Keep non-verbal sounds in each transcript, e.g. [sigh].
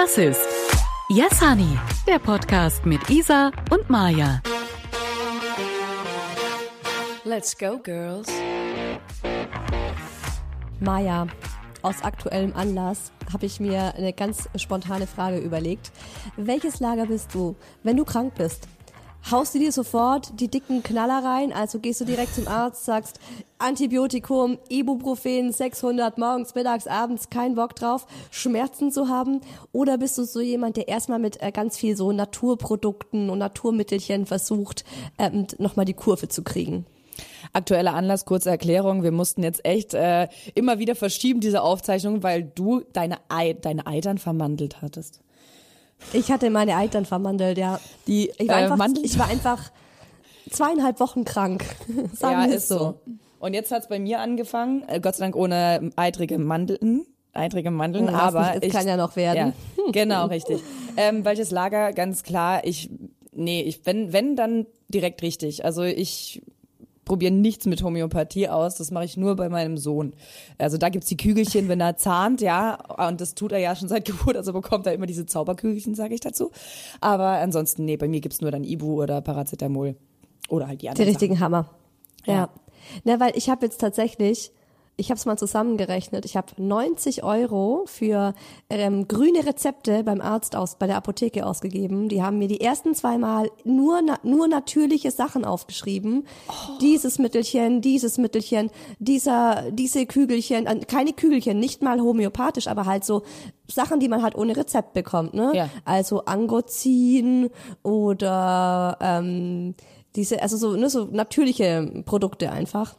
Das ist Yes Honey, der Podcast mit Isa und Maja. Let's go, girls. Maja, aus aktuellem Anlass habe ich mir eine ganz spontane Frage überlegt. Welches Lager bist du, wenn du krank bist? Haust du dir sofort die dicken Knaller rein? Also gehst du direkt zum Arzt, sagst Antibiotikum, Ibuprofen 600 morgens, mittags, abends, kein Bock drauf, Schmerzen zu haben? Oder bist du so jemand, der erstmal mit äh, ganz viel so Naturprodukten und Naturmittelchen versucht, ähm, nochmal die Kurve zu kriegen? Aktueller Anlass, kurze Erklärung. Wir mussten jetzt echt äh, immer wieder verschieben, diese Aufzeichnung, weil du deine, Ei deine Eitern vermandelt hattest. Ich hatte meine Eltern vermandelt, ja. Die ich, war äh, einfach, ich war einfach zweieinhalb Wochen krank. [laughs] Sagen ja, wir ist es so. so. Und jetzt hat's bei mir angefangen, äh, Gott sei Dank ohne eitrige Mandeln, eitrige Mandeln, Oh, aber ich, kann ja noch werden. Ja, [laughs] genau, richtig. Ähm, welches Lager? Ganz klar, ich, nee, ich, wenn, wenn, dann direkt richtig. Also ich probiere nichts mit Homöopathie aus, das mache ich nur bei meinem Sohn. Also da gibt's die Kügelchen, wenn er zahnt, ja, und das tut er ja schon seit [laughs] Geburt, also bekommt er immer diese Zauberkügelchen, sage ich dazu. Aber ansonsten, nee, bei mir gibt's nur dann Ibu oder Paracetamol. Oder halt die anderen richtigen Hammer. Ja. Ja. Na, weil ich habe jetzt tatsächlich, ich habe es mal zusammengerechnet, ich habe 90 Euro für ähm, grüne Rezepte beim Arzt aus, bei der Apotheke ausgegeben. Die haben mir die ersten zweimal nur na, nur natürliche Sachen aufgeschrieben. Dieses Mittelchen, dieses Mittelchen, dieser diese Kügelchen, äh, keine Kügelchen, nicht mal homöopathisch, aber halt so Sachen, die man halt ohne Rezept bekommt, ne? Ja. Also Angozin oder ähm, diese, also so, ne, so natürliche Produkte einfach.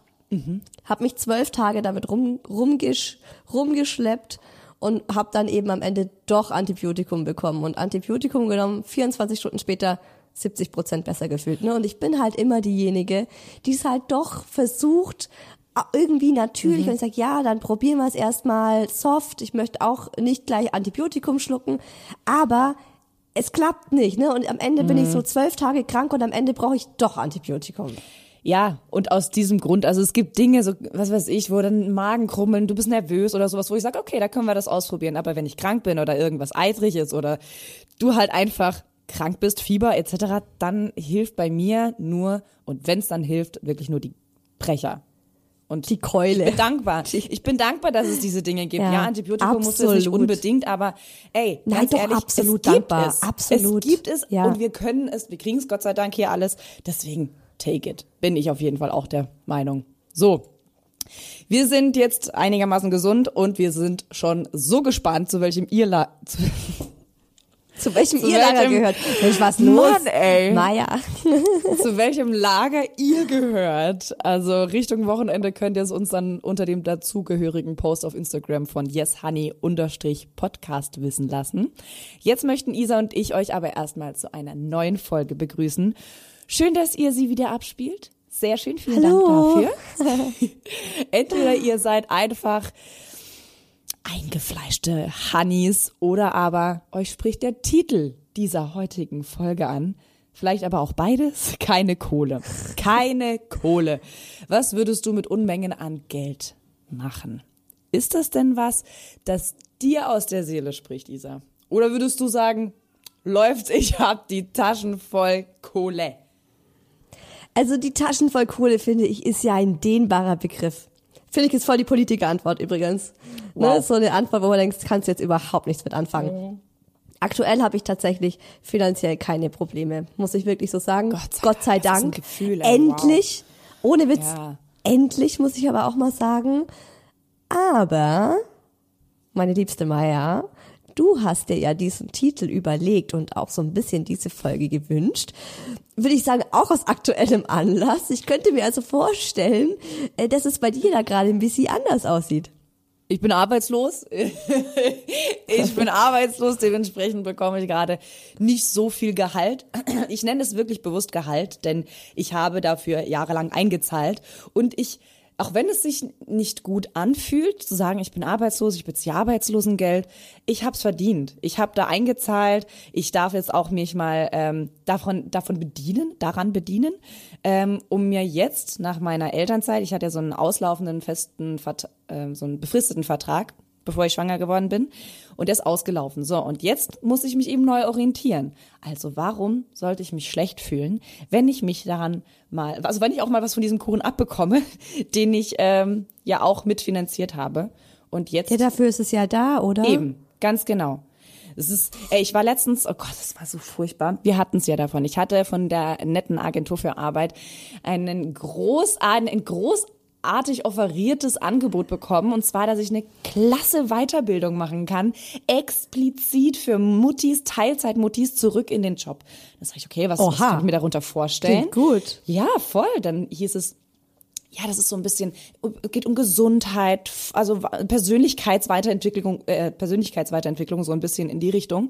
Hab mich zwölf Tage damit rum, rumgesch, rumgeschleppt und hab dann eben am Ende doch Antibiotikum bekommen und Antibiotikum genommen, 24 Stunden später 70 Prozent besser gefühlt. Ne? Und ich bin halt immer diejenige, die es halt doch versucht, irgendwie natürlich und ich sag, ja, dann probieren wir es erstmal soft. Ich möchte auch nicht gleich Antibiotikum schlucken, aber es klappt nicht, ne? Und am Ende bin ich so zwölf Tage krank und am Ende brauche ich doch Antibiotikum. Ja, und aus diesem Grund, also es gibt Dinge, so, was weiß ich, wo dann Magen krummeln, du bist nervös oder sowas, wo ich sage, okay, da können wir das ausprobieren. Aber wenn ich krank bin oder irgendwas eitrig ist oder du halt einfach krank bist, Fieber etc., dann hilft bei mir nur, und wenn es dann hilft, wirklich nur die Brecher. Und Die Keule. Ich bin dankbar. Ich bin dankbar, dass es diese Dinge gibt. Ja, Ja, Antibiotikum muss es nicht unbedingt, aber ey, Nein, ganz ehrlich, absolut es gibt dankbar. es. Absolut. Es gibt es Ja. und wir können es, wir kriegen es Gott sei Dank hier alles. Deswegen take it. Bin ich auf jeden Fall auch der Meinung. So. Wir sind jetzt einigermaßen gesund und wir sind schon so gespannt, zu welchem ihr La [laughs] zu, Zu welchem Zu ihr Lager gehört? Mensch, was los? Mann, ey. Maja. [laughs] zu welchem Lager ihr gehört. Also Richtung Wochenende könnt ihr es uns dann unter dem dazugehörigen Post auf Instagram von yeshoney-podcast wissen lassen. Jetzt möchten Isa und ich euch aber erstmal zu einer neuen Folge begrüßen. Schön, dass ihr sie wieder abspielt. Sehr schön, vielen Hallo. Dank dafür. [laughs] Entweder ihr seid einfach eingefleischte Honeys oder aber euch spricht der Titel dieser heutigen Folge an. Vielleicht aber auch beides. Keine Kohle. Keine Kohle. Was würdest du mit Unmengen an Geld machen? Ist das denn was, das dir aus der Seele spricht, Isa? Oder würdest du sagen, läuft, ich hab die Taschen voll Kohle? Also die Taschen voll Kohle, finde ich, ist ja ein dehnbarer Begriff. Finde ich ist voll die Politikerantwort übrigens. Wow. Ne, so eine Antwort, wo man denkt, kannst du jetzt überhaupt nichts mit anfangen. Aktuell habe ich tatsächlich finanziell keine Probleme, muss ich wirklich so sagen. Gott sei ist ein Dank. Gefühl, ey, endlich, ohne Witz, Ja. endlich muss ich aber auch mal sagen. Aber, meine liebste Maya, du hast dir ja diesen Titel überlegt und auch so ein bisschen diese Folge gewünscht. Würde ich sagen, auch aus aktuellem Anlass. Ich könnte mir also vorstellen, äh, dass es bei dir da gerade ein bisschen anders aussieht. Ich bin arbeitslos. [laughs] ich bin arbeitslos, dementsprechend bekomme ich gerade nicht so viel Gehalt. Ich nenne es wirklich bewusst Gehalt, denn ich habe dafür jahrelang eingezahlt und ich auch wenn es sich nicht gut anfühlt, zu sagen, ich bin arbeitslos, ich beziehe Arbeitslosengeld, ich hab's verdient. Ich habe da eingezahlt, ich darf jetzt auch mich mal ähm, davon, davon bedienen, daran bedienen, ähm, um mir jetzt nach meiner Elternzeit, ich hatte ja so einen auslaufenden festen, äh, so einen befristeten Vertrag, bevor ich schwanger geworden bin. Und der ist ausgelaufen. So, und jetzt muss ich mich eben neu orientieren. Also warum sollte ich mich schlecht fühlen, wenn ich mich daran mal, also wenn ich auch mal was von diesem Kuchen abbekomme, [laughs] den ich ähm, ja auch mitfinanziert habe. Und jetzt. Ja, dafür ist es ja da, oder? Eben, ganz genau. Es ist, ey, ich war letztens, oh Gott, das war so furchtbar. Wir hatten es ja davon. Ich hatte von der netten Agentur für Arbeit einen großartigen, ein großartig offeriertes Angebot bekommen. Und zwar, dass ich eine klasse Weiterbildung machen kann. Explizit für Muttis, Teilzeitmuttis zurück in den Job. Da sag ich, okay, was, was Oha. kann ich mir darunter vorstellen? Klingt gut. Ja, voll. Dann hieß es, ja, das ist so ein bisschen, geht um Gesundheit, also Persönlichkeitsweiterentwicklung, äh, Persönlichkeitsweiterentwicklung so ein bisschen in die Richtung.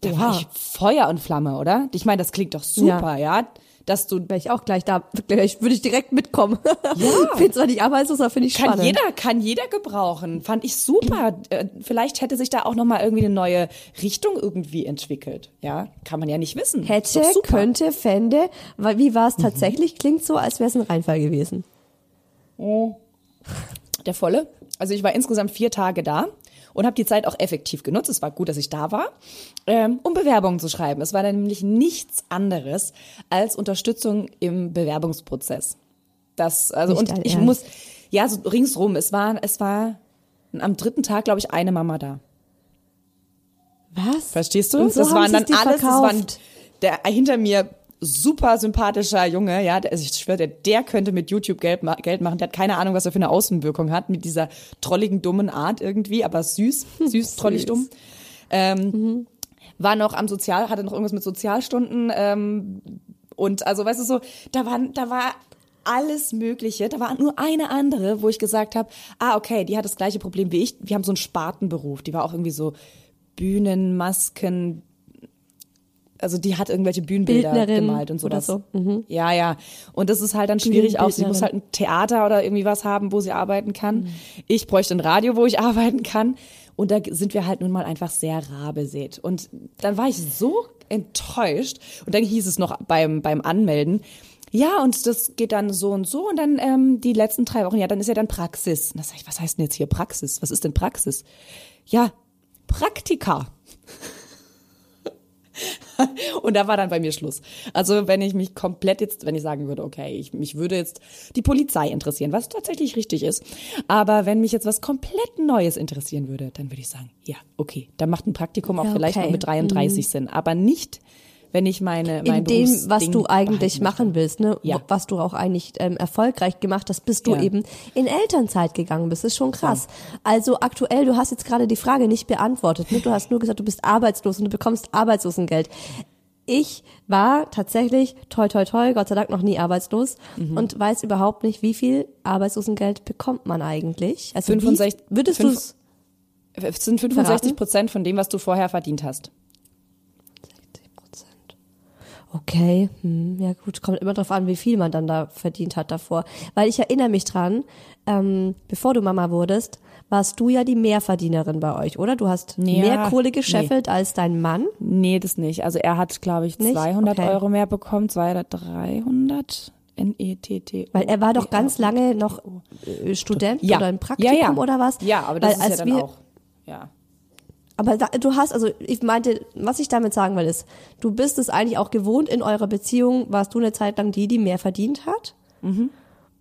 Da war Oha. ich Feuer und Flamme, oder? Ich meine, das klingt doch super, ja. Dass du, Wäre ich auch gleich da, gleich würde ich direkt mitkommen. Ja. [laughs] Finde zwar nicht arbeitslos, aber finde ich kann spannend. jeder, kann jeder gebrauchen. Fand ich super. Äh, Vielleicht hätte sich da auch nochmal irgendwie eine neue Richtung irgendwie entwickelt. Ja, kann man ja nicht wissen. Hätte. Mhm. könnte, fände. Weil, Wie war es tatsächlich? Klingt so, als wäre es ein Reinfall gewesen. der volle. Also ich war insgesamt vier Tage da und habe die Zeit auch effektiv genutzt. Es war gut, dass ich da war, ähm, um Bewerbungen zu schreiben. Es war dann nämlich nichts anderes als Unterstützung im Bewerbungsprozess. Das also Nicht und ich Ernst. muss ja so ringsrum. Es war es war am dritten Tag glaube ich eine Mama da. Was? Verstehst du? Und so das haben waren dann alles, das waren verkauft. der hinter mir super sympathischer Junge, ja, der, also ich schwöre, der, der könnte mit YouTube Geld, ma- Geld machen. Der hat keine Ahnung, was er für eine Außenwirkung hat mit dieser trolligen, dummen Art irgendwie, aber süß, [laughs] süß, trollig, dumm. Ähm, War noch am Sozial, hatte noch irgendwas mit Sozialstunden ähm, und also, weißt du so, da waren, da war alles Mögliche. Da war nur eine andere, wo ich gesagt habe, ah, okay, die hat das gleiche Problem wie ich. Wir haben so einen Spartenberuf. Die war auch irgendwie so Bühnen, Masken, also die hat irgendwelche Bühnenbilder Bildnerin gemalt und oder sowas. so. Ja, ja. Und das ist halt dann schwierig auch. Sie muss halt ein Theater oder irgendwie was haben, wo sie arbeiten kann. Ich bräuchte ein Radio, wo ich [laughs] arbeiten kann. Und da sind wir halt nun mal einfach sehr rar besät. Und dann war ich so enttäuscht. Und dann hieß es noch beim, beim Anmelden, ja, und das geht dann so und so. Und dann ähm, die letzten drei Wochen, ja, dann ist ja dann Praxis. Und da sag ich, was heißt denn jetzt hier Praxis? Was ist denn Praxis? Ja, Praktika. [laughs] [laughs] Und da war dann bei mir Schluss. Also wenn ich mich komplett jetzt, wenn ich sagen würde, okay, ich, mich würde jetzt die Polizei interessieren, was tatsächlich richtig ist, aber wenn mich jetzt was komplett Neues interessieren würde, dann würde ich sagen, ja, okay, dann macht ein Praktikum auch Ja, vielleicht okay. Mhm. noch mit 33 Sinn, aber nicht, wenn ich meine mein in dem, was du eigentlich machen willst, ne? Ja. Was du auch eigentlich ähm, erfolgreich gemacht hast, bis du Ja. eben in Elternzeit gegangen bist. Das ist schon krass. Also aktuell, du hast jetzt gerade die Frage nicht beantwortet. Ne? Du hast nur gesagt, du bist arbeitslos und du bekommst Arbeitslosengeld. Ich war tatsächlich, toi toi toi, Gott sei Dank noch nie arbeitslos Mhm. und weiß überhaupt nicht, wie viel Arbeitslosengeld bekommt man eigentlich. Also 65 wie, würdest du Es sind 65 Prozent von dem, was du vorher verdient hast. Okay, hm, ja gut, kommt immer drauf an, wie viel man dann da verdient hat davor. Weil ich erinnere mich dran, ähm, bevor du Mama wurdest, warst du ja die Mehrverdienerin bei euch, oder? Du hast Ja, mehr Kohle gescheffelt als dein Mann. Nee, das nicht. Also er hat, glaube ich, Nicht? 200 Okay. Euro mehr bekommen, 200, 300. N-E-T-T. Weil er war doch ganz lange noch äh, Student ja. oder im Praktikum ja, ja. oder was? Ja, aber das Weil ist ja dann wir, auch. Ja. Aber da, du hast, also ich meinte, was ich damit sagen will, ist, du bist es eigentlich auch gewohnt in eurer Beziehung, warst du eine Zeit lang die, die mehr verdient hat. Mhm.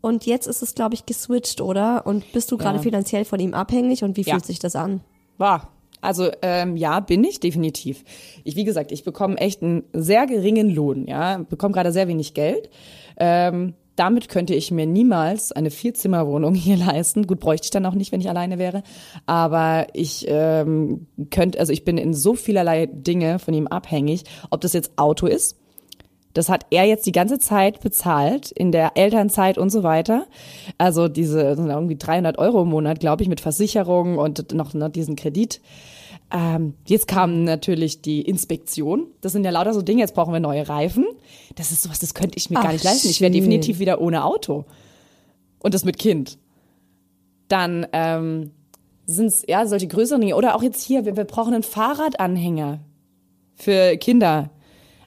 Und jetzt ist es, glaube ich, geswitcht, oder? Und bist du gerade Ja. finanziell von ihm abhängig und wie Ja. fühlt sich das an? War. Also ähm, ja, bin ich definitiv. Ich, wie gesagt, ich bekomme echt einen sehr geringen Lohn, ja, bekomme gerade sehr wenig Geld. Ähm, damit könnte ich mir niemals eine Vierzimmerwohnung [laughs] hier leisten. Gut, bräuchte ich dann auch nicht, wenn ich alleine wäre. Aber ich ähm, könnte, also ich bin in so vielerlei Dinge von ihm abhängig, ob das jetzt Auto ist. Das hat er jetzt die ganze Zeit bezahlt, in der Elternzeit und so weiter. Also diese irgendwie 300 Euro im Monat, glaube ich, mit Versicherung und noch, noch diesen Kredit. Ähm, jetzt kam natürlich die Inspektion. Das sind ja lauter so Dinge, jetzt brauchen wir neue Reifen. Das ist sowas, das könnte ich mir Ach, gar nicht leisten. Ich wäre definitiv wieder ohne Auto. Und das mit Kind. Dann ähm, sind es ja solche größeren Dinge. Oder auch jetzt hier, wir, wir brauchen einen Fahrradanhänger für Kinder.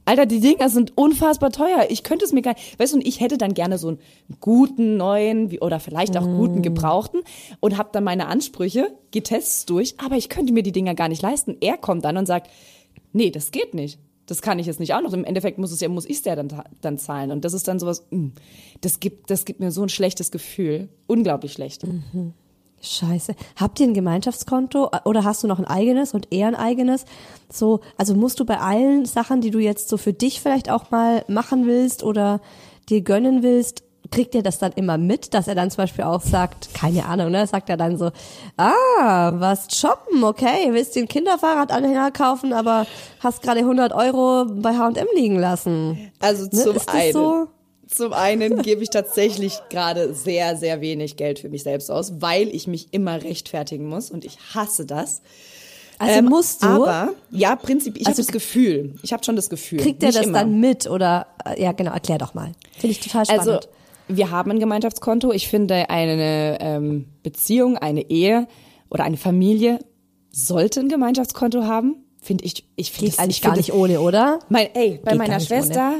Alter, die Dinger sind unfassbar teuer. Ich könnte es mir gar nicht, weißt du, und ich hätte dann gerne so einen guten neuen oder vielleicht auch guten gebrauchten und habe dann meine Ansprüche, Tests durch, aber ich könnte mir die Dinger gar nicht leisten. Er kommt dann und sagt, nee, das geht nicht. Das kann ich jetzt nicht auch noch. Im Endeffekt muss es ja, muss ich es ja dann, dann zahlen. Und das ist dann sowas, mh, das gibt, das gibt mir so ein schlechtes Gefühl. Unglaublich schlecht. Scheiße. Habt ihr ein Gemeinschaftskonto oder hast du noch ein eigenes und eher ein eigenes? So, also musst du bei allen Sachen, die du jetzt so für dich vielleicht auch mal machen willst oder dir gönnen willst, kriegt ihr das dann immer mit, dass er dann zum Beispiel auch sagt, keine Ahnung, ne, sagt er dann so, ah, was shoppen, okay, willst du ein Kinderfahrradanhänger kaufen, aber hast gerade 100 Euro bei H&M liegen lassen. Also Ne, zum das einen. so? Zum einen gebe ich tatsächlich gerade sehr, sehr wenig Geld für mich selbst aus, weil ich mich immer rechtfertigen muss und ich hasse das. Also Ähm, musst du, Aber ja, prinzipiell, ich Also habe das Gefühl, ich habe schon das Gefühl. kriegt er das immer. dann mit oder, äh, ja genau, erklär doch mal. Finde ich total spannend. Also wir haben ein Gemeinschaftskonto. Ich finde, eine ähm, Beziehung, eine Ehe oder eine Familie sollte ein Gemeinschaftskonto haben. Finde ich, ich finde eigentlich ich gar nicht ohne, oder? Mein, ey, bei Geht meiner Schwester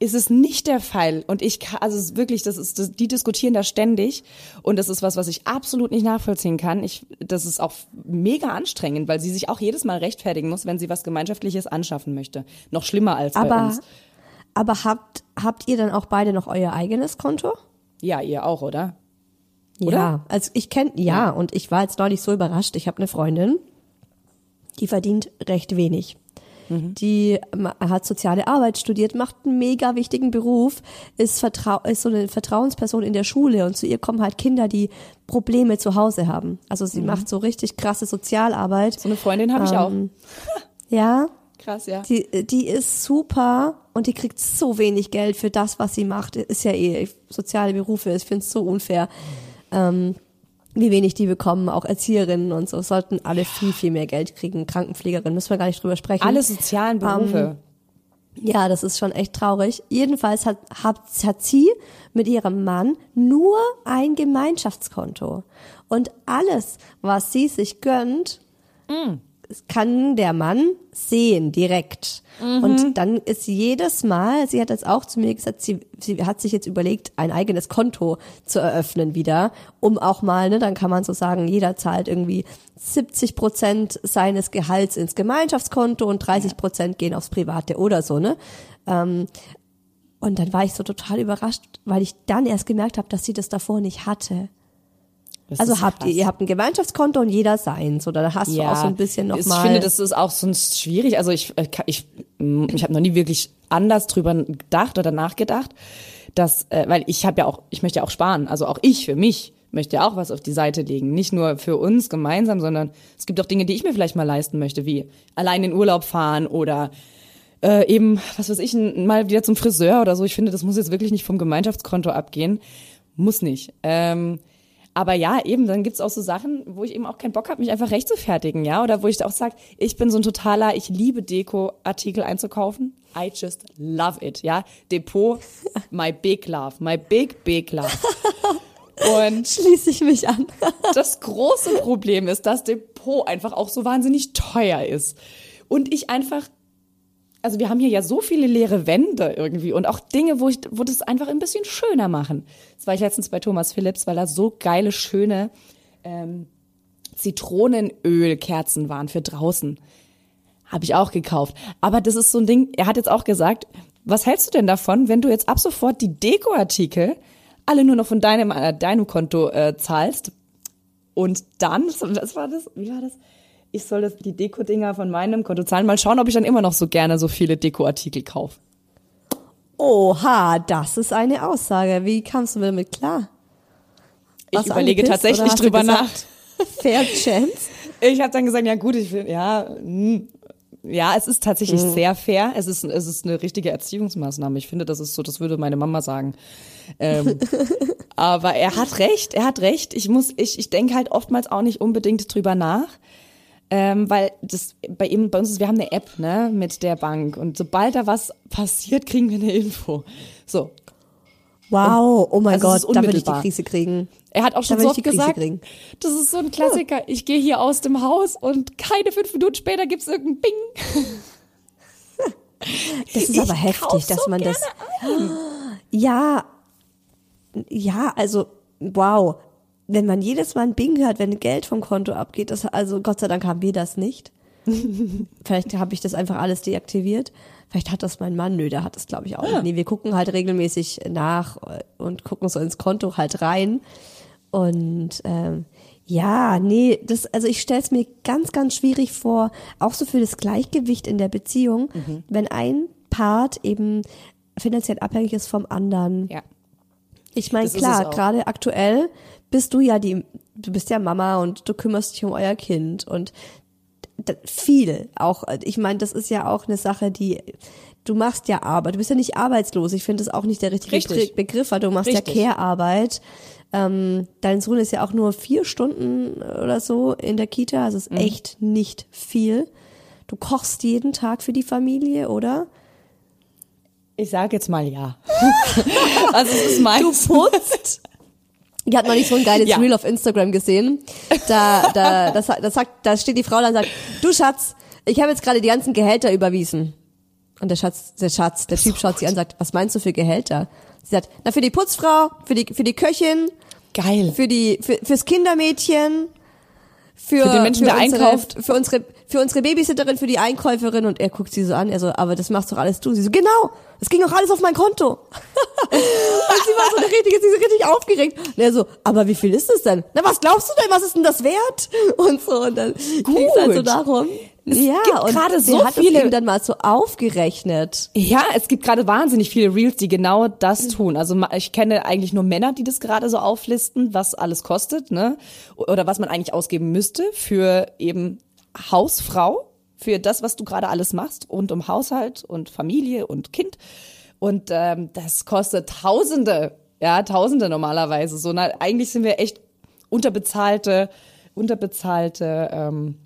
ist es nicht der Fall. Und ich, ka- also wirklich, das ist, das, die diskutieren da ständig. Und das ist was, was ich absolut nicht nachvollziehen kann. Ich, das ist auch mega anstrengend, weil sie sich auch jedes Mal rechtfertigen muss, wenn sie was Gemeinschaftliches anschaffen möchte. Noch schlimmer als bei Aber, uns. aber habt, habt ihr dann auch beide noch euer eigenes Konto? Ja, ihr auch, oder? Ja, also ich kenne, ja, und ich war jetzt neulich so überrascht. Ich habe eine Freundin, die verdient recht wenig. Die ma- hat soziale Arbeit studiert, macht einen mega wichtigen Beruf, ist, vertrau ist so eine Vertrauensperson in der Schule und zu ihr kommen halt Kinder, die Probleme zu Hause haben. Also sie macht so richtig krasse Sozialarbeit. So eine Freundin habe ich auch. Ähm, [laughs] Ja, Krass, ja. die, die ist super und die kriegt so wenig Geld für das, was sie macht. Ist ja eh soziale Berufe, ich finde es so unfair. Ähm, wie wenig die bekommen, auch Erzieherinnen und so, sollten alle viel, viel mehr Geld kriegen. Krankenpflegerinnen, müssen wir gar nicht drüber sprechen. Alle sozialen Berufe. Ja, das ist schon echt traurig. Jedenfalls hat, hat, hat sie mit ihrem Mann nur ein Gemeinschaftskonto. Und alles, was sie sich gönnt, kann der Mann sehen direkt. Und dann ist jedes Mal, sie hat jetzt auch zu mir gesagt, sie, sie hat sich jetzt überlegt, ein eigenes Konto zu eröffnen wieder, um auch mal, ne, dann kann man so sagen, jeder zahlt irgendwie 70 Prozent seines Gehalts ins Gemeinschaftskonto und 30 Prozent gehen aufs Private oder so, ne? Ähm, und dann war ich so total überrascht, weil ich dann erst gemerkt habe, dass sie das davor nicht hatte. Das Also habt krass. ihr, ihr habt ein Gemeinschaftskonto und jeder seins, oder da hast du auch so ein bisschen Ich nochmal. finde, das ist auch sonst schwierig. Also ich, äh, ich, ich habe noch nie wirklich anders drüber gedacht oder nachgedacht, dass, äh, weil ich habe ja auch, ich möchte ja auch sparen. Also auch ich für mich möchte ja auch was auf die Seite legen. Nicht nur für uns gemeinsam, sondern es gibt auch Dinge, die ich mir vielleicht mal leisten möchte, wie allein in Urlaub fahren oder äh, eben, was weiß ich, mal wieder zum Friseur oder so. Ich finde, das muss jetzt wirklich nicht vom Gemeinschaftskonto abgehen. Muss nicht. Ähm, aber ja, eben, dann gibt's auch so Sachen, wo ich eben auch keinen Bock habe, mich einfach recht zu fertigen, ja. Oder wo ich auch sage, ich bin so ein totaler, ich liebe Deko-Artikel einzukaufen. I just love it, ja. Depot, [laughs] my big love, my big, big love. Und Schließe ich mich an. [laughs] das große Problem ist, dass Depot einfach auch so wahnsinnig teuer ist. Und ich einfach, also wir haben hier ja so viele leere Wände irgendwie und auch Dinge, wo ich, wo das einfach ein bisschen schöner machen. Das war ich letztens bei Thomas Phillips, weil da so geile, schöne ähm, Zitronenölkerzen waren für draußen. Habe ich auch gekauft. Aber das ist so ein Ding, er hat jetzt auch gesagt, was hältst du denn davon, wenn du jetzt ab sofort die Dekoartikel alle nur noch von deinem, äh, deinem Konto äh, zahlst und dann, was war das? Wie war das? Ich soll das, die Deko-Dinger von meinem Konto zahlen. Mal schauen, ob ich dann immer noch so gerne so viele Dekoartikel kaufe. Oha, das ist eine Aussage. Wie kamst du damit klar? Ich Warst du überlege tatsächlich drüber nach. [laughs] Fair chance. Ich habe dann gesagt, ja gut, ich will, ja, hm, ja, es ist tatsächlich Mhm. sehr fair. Es ist, es ist eine richtige Erziehungsmaßnahme. Ich finde, das ist so, das würde meine Mama sagen. Ähm, [laughs] aber er hat recht, er hat recht. Ich muss, ich, ich denke halt oftmals auch nicht unbedingt drüber nach. Ähm, weil das bei ihm, bei uns ist, wir haben eine App, ne, mit der Bank. Und sobald da was passiert, kriegen wir eine Info. So. Wow, oh mein Also Gott, da würde ich die. Krise kriegen. Er hat auch schon so oft gesagt, kriegen. das ist so ein Klassiker. Ich gehe hier aus dem Haus und keine fünf Minuten später gibt's irgendein Bing. [laughs] Das ist Ich aber heftig, dass so man das. [gasps] Ja, ja, also wow. Wenn man jedes Mal ein Bing hört, wenn Geld vom Konto abgeht, das, also Gott sei Dank haben wir das nicht. [laughs] Vielleicht habe ich das einfach alles deaktiviert. Vielleicht hat das mein Mann. Nö, der hat das glaube ich auch nicht. Nee, wir gucken halt regelmäßig nach und gucken so ins Konto halt rein. Und ähm, ja, nee, das, also ich stelle es mir ganz, ganz schwierig vor, auch so für das Gleichgewicht in der Beziehung, wenn ein Part eben finanziell abhängig ist vom anderen. Ja. Ich meine, klar, gerade aktuell bist du ja die, du bist ja Mama und du kümmerst dich um euer Kind und viel auch. Ich meine, das ist ja auch eine Sache, die du machst ja Arbeit. Du bist ja nicht arbeitslos. Ich finde das auch nicht der richtige Richtig. Be- Begriff, weil du machst Richtig. ja Care-Arbeit. Ähm, dein Sohn ist ja auch nur vier Stunden oder so in der Kita, also Mhm. ist echt nicht viel. Du kochst jeden Tag für die Familie, oder? Ich sage jetzt mal ja. [laughs] also es ist meins. Du putzt. [laughs] Ich habe noch nicht so ein geiles Ja. Reel auf Instagram gesehen. Da, da, das, das sagt, da steht die Frau da und sagt, du Schatz, ich habe jetzt gerade die ganzen Gehälter überwiesen. Und der Schatz, der Schatz, der Typ schaut sie an und sagt, was meinst du für Gehälter? Sie sagt, na für die Putzfrau, für die, für die Köchin, Geil. für die, für, fürs Kindermädchen, für, Für den Menschen, der unsere, einkauft. für unsere, für unsere Babysitterin, für die Einkäuferin und er guckt sie so an, er so, aber das machst doch alles du. Sie so, genau, das ging doch alles auf mein Konto. [laughs] und sie war so eine richtige, sie ist richtig aufgeregt. Und er so, aber wie viel ist das denn? Na, was glaubst du denn, was ist denn das wert? Und so, und dann ging's halt so darum. ja, gibt und gerade so hat viele- es ihm dann mal so aufgerechnet. Ja, es gibt gerade wahnsinnig viele Reels, die genau das tun. Also ich kenne eigentlich nur Männer, die das gerade so auflisten, was alles kostet, ne? Oder was man eigentlich ausgeben müsste für eben Hausfrau, für das, was du gerade alles machst, rund um Haushalt und Familie und Kind. Und ähm, das kostet Tausende, ja, Tausende normalerweise. So, na, eigentlich sind wir echt unterbezahlte, unterbezahlte ähm,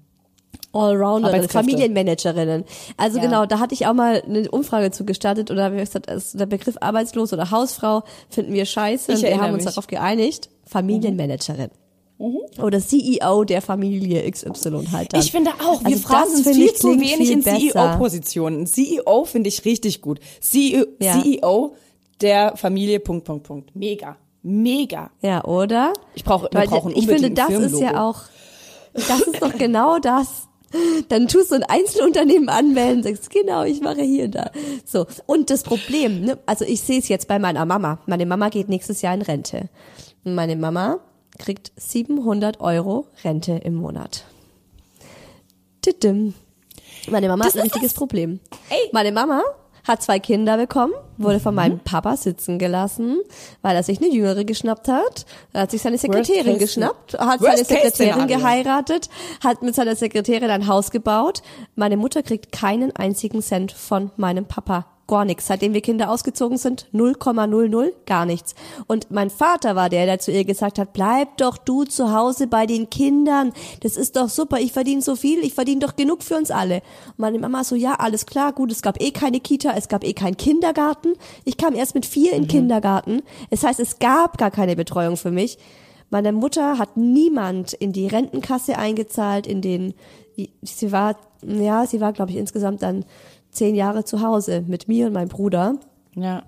Allrounderinnen, Arbeitskräfte. Familienmanagerinnen. Also Ja. genau, da hatte ich auch mal eine Umfrage zu gestartet oder habe ich gesagt, also der Begriff arbeitslos oder Hausfrau finden wir scheiße Ich und wir haben uns mich. darauf geeinigt, Familienmanagerin. Oder CEO der Familie XY halt dann. Ich finde auch, wir Also sind finde viel zu wenig viel in. CEO-Positionen. CEO finde ich richtig gut. CEO, Ja. CEO der Familie, Punkt, Punkt, Punkt. Mega. Mega. Ja, oder? Ich brauche, wir brauchen ich finde, das ist ja auch, das ist doch genau das. Dann tust du ein Einzelunternehmen anmelden, sagst, genau, ich mache hier und da. So. Und das Problem, ne, also ich sehe es jetzt bei meiner Mama. Meine Mama geht nächstes Jahr in Rente. Meine Mama kriegt 700 Euro Rente im Monat. Tidim. Meine Mama hat ein richtiges Problem. Meine Mama hat zwei Kinder bekommen, wurde von meinem Papa sitzen gelassen, weil er sich eine Jüngere geschnappt hat. Er hat sich seine Sekretärin geschnappt, hat Worst seine Sekretärin geheiratet, hat mit seiner Sekretärin ein Haus gebaut. Meine Mutter kriegt keinen einzigen Cent von meinem Papa. Gar nichts. Seitdem wir Kinder ausgezogen sind, 0,00, gar nichts. Und mein Vater war der, der zu ihr gesagt hat, bleib doch du zu Hause bei den Kindern. Das ist doch super. Ich verdiene so viel. Ich verdiene doch genug für uns alle. Und meine Mama so, ja, alles klar, gut. Es gab eh keine Kita. Es gab eh keinen Kindergarten. Ich kam erst mit vier in den Kindergarten. Es heißt, es gab gar keine Betreuung für mich. Meine Mutter hat niemand in die Rentenkasse eingezahlt, in den, sie war, ja, sie war, glaube ich, insgesamt dann zehn Jahre zu Hause mit mir und meinem Bruder. Ja.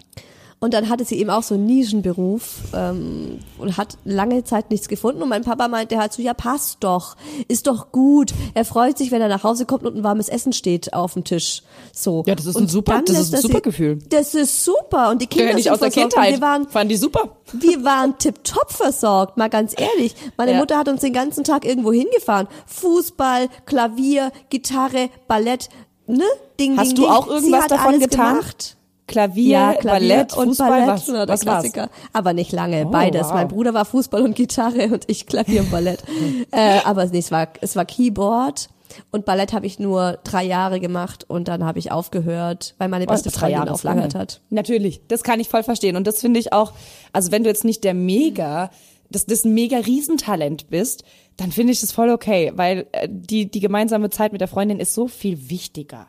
Und dann hatte sie eben auch so einen Nischenberuf ähm, und hat lange Zeit nichts gefunden. Und mein Papa meinte halt so, ja, passt doch, ist doch gut. Er freut sich, wenn er nach Hause kommt und ein warmes Essen steht auf dem Tisch. So. Ja, das ist und ein super- das ist ein er super Gefühl. Das ist super. Und die Kinder ich sind aus der. Kindheit. Wir waren, Fanden die super. [laughs] wir waren tipptopp versorgt, mal ganz ehrlich. Meine Ja. Mutter hat uns den ganzen Tag irgendwo hingefahren. Fußball, Klavier, Gitarre, Ballett, ne? Ding, Hast ding, du ding. auch irgendwas davon getan? Gemacht. Klavier, Ja, Klavier Ballett, und Fußball, Ballett, was, was war's? Klassiker. Aber nicht lange, Oh, beides. wow. Mein Bruder war Fußball und Gitarre und ich Klavier und Ballett. [laughs] äh, aber nee, es war, es war Keyboard und Ballett habe ich nur drei Jahre gemacht und dann habe ich aufgehört, weil meine beste drei Freundin aufgehört hat. Natürlich, das kann ich voll verstehen. Und das finde ich auch, also wenn du jetzt nicht der mega, das, das ein mega Riesentalent bist, dann finde ich das voll okay, weil äh, die, die gemeinsame Zeit mit der Freundin ist so viel wichtiger.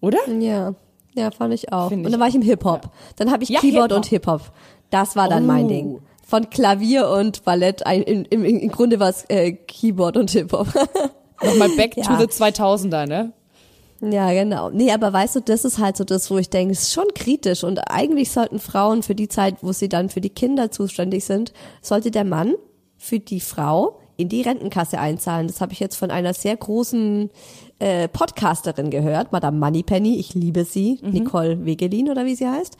Oder? Ja, ja, fand ich auch. Find und dann war ich im Hip-Hop. Dann habe ich Ja, Keyboard Hip-Hop. und Hip-Hop. Das war dann mein Oh. Ding. Von Klavier und Ballett, ein, im, im, im Grunde war es äh, Keyboard und Hip-Hop. [laughs] Nochmal back Ja. to the 2000er, ne? Ja, genau. Nee, aber weißt du, das ist halt so das, wo ich denke, es ist schon kritisch und eigentlich sollten Frauen für die Zeit, wo sie dann für die Kinder zuständig sind, sollte der Mann für die Frau in die Rentenkasse einzahlen. Das habe ich jetzt von einer sehr großen äh, Podcasterin gehört, Madame Moneypenny, ich liebe sie, Mhm. Nicole Wegelin oder wie sie heißt.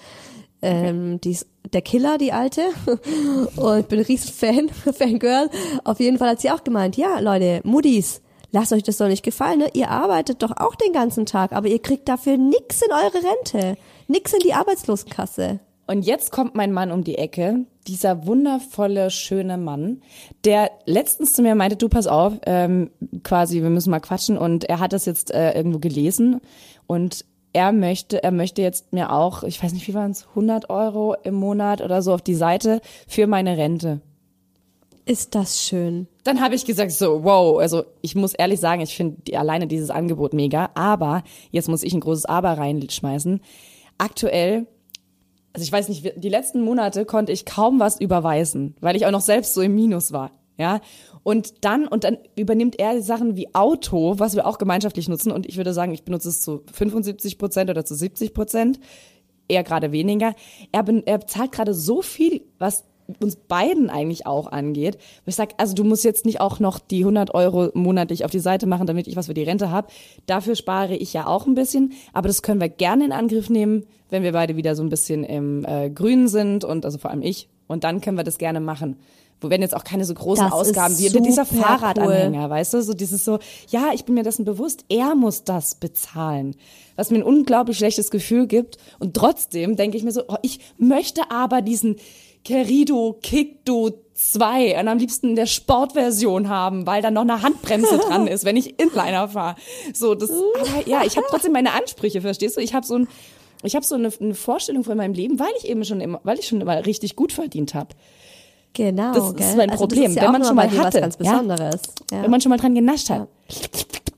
Ähm, die ist der Killer, die alte. [laughs] Und ich bin ein riesen Fan, [laughs] Fangirl. Auf jeden Fall hat sie auch gemeint, ja, Leute, Muddis, lasst euch das doch nicht gefallen, ne? Ihr arbeitet doch auch den ganzen Tag, aber ihr kriegt dafür nix in eure Rente. Nix in die Arbeitslosenkasse. Und jetzt kommt mein Mann um die Ecke, dieser wundervolle, schöne Mann, der letztens zu mir meinte, du pass auf, ähm, quasi, wir müssen mal quatschen. Und er hat das jetzt äh, irgendwo gelesen und er möchte, er möchte jetzt mir auch, ich weiß nicht, wie waren es, 100 Euro im Monat oder so auf die Seite für meine Rente. Ist das schön. Dann habe ich gesagt, so, wow, also ich muss ehrlich sagen, ich finde die, alleine dieses Angebot mega, aber jetzt muss ich ein großes Aber reinschmeißen. Aktuell, also ich weiß nicht, die letzten Monate konnte ich kaum was überweisen, weil ich auch noch selbst so im Minus war, ja. Und dann, und dann übernimmt er Sachen wie Auto, was wir auch gemeinschaftlich nutzen, und ich würde sagen, ich benutze es zu 75 Prozent oder zu 70 Prozent, eher gerade weniger. Er, ben, er zahlt gerade so viel, was uns beiden eigentlich auch angeht. Wo ich sage, also du musst jetzt nicht auch noch die 100 Euro monatlich auf die Seite machen, damit ich was für die Rente habe. Dafür spare ich ja auch ein bisschen, aber das können wir gerne in Angriff nehmen, wenn wir beide wieder so ein bisschen im äh, Grünen sind und also vor allem ich. Und dann können wir das gerne machen. Wo werden jetzt auch keine so großen Das Ausgaben wie dieser Fahrradanhänger, weißt du? So dieses so, ja, ich bin mir dessen bewusst, er muss das bezahlen. Was mir ein unglaublich schlechtes Gefühl gibt. Und trotzdem denke ich mir so, oh, ich möchte aber diesen Querido Kickdo 2 und am liebsten in der Sportversion haben, weil da noch eine Handbremse dran ist, wenn ich Inliner fahre. So, das, aber ja, ich habe trotzdem meine Ansprüche, verstehst du? Ich habe so ein, ich habe so eine, eine Vorstellung von meinem Leben, weil ich eben schon immer, weil ich schon immer richtig gut verdient habe. Genau. Das ist gell? mein Also Problem. ist ja Wenn man schon mal hatte, was ganz ja? Besonderes. Ja. Wenn man schon mal dran genascht hat.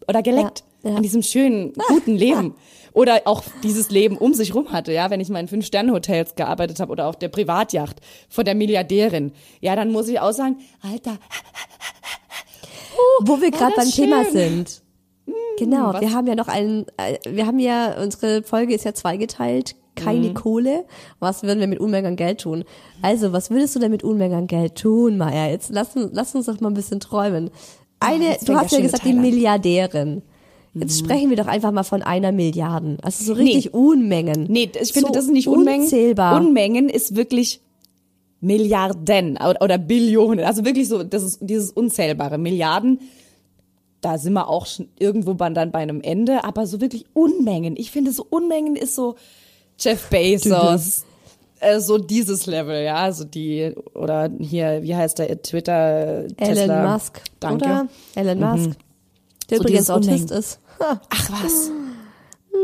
Oder geleckt. Ja, ja. An diesem schönen, guten Leben. Oder auch dieses Leben um sich rum hatte, ja, wenn ich mal in Fünf-Sterne-Hotels gearbeitet habe oder auf der Privatjacht von der Milliardärin. Ja, dann muss ich auch sagen, Alter, Wo wir gerade beim Thema schön. sind. Genau, was? wir haben ja noch einen, äh, wir haben ja, unsere Folge ist ja zweigeteilt, keine Mhm. Kohle. Was würden wir mit Unmengen an Geld tun? Also, was würdest du denn mit Unmengen an Geld tun, Maya? Jetzt lass, uns- lass uns doch mal ein bisschen träumen. Eine, jetzt du hast ja gesagt, die Teil an. Milliardärin. Jetzt Mhm. sprechen wir doch einfach mal von einer Milliarden. Also so richtig Unmengen. nee, ich finde, so das ist nicht Unmengen. Unzählbar. Unmengen ist wirklich Milliarden oder, Billionen. Also wirklich so, das ist dieses Unzählbare. Milliarden, da sind wir auch schon irgendwo bei- dann bei einem Ende, aber so wirklich Unmengen. Ich finde, so Unmengen ist so Jeff Bezos. Äh, so dieses Level, ja, also die, oder hier, wie heißt der, Twitter, Tesla. Elon Musk, Danke. oder? Elon Musk. Der So übrigens. Autist ist. Ach was.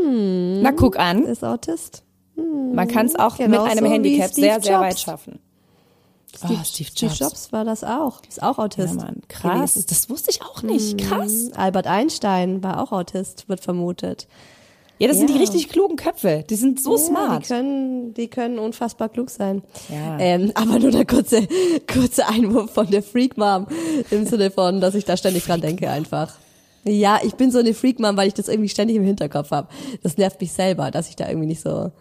Na, guck an. ist Autist. Man kann es auch mit Genauso einem wie Handicap sehr, sehr Jobs. weit schaffen. Steve, oh, Steve Steve Jobs. Jobs war das auch. Ist auch Ja, Autist. Mann, krass. gewesen. Das wusste ich auch nicht. Krass. Albert Einstein war auch Autist, wird vermutet. Ja, das sind die Ja. richtig klugen Köpfe. Die sind so Ja, smart. Die können, die können unfassbar klug sein. Ja. Ähm, aber nur der kurze, kurze Einwurf von der Freak Mom im Sinne von, dass ich da ständig dran denke einfach. Ja, ich bin so eine Freak Mom, weil ich das irgendwie ständig im Hinterkopf habe. Das nervt mich selber, dass ich da irgendwie nicht so,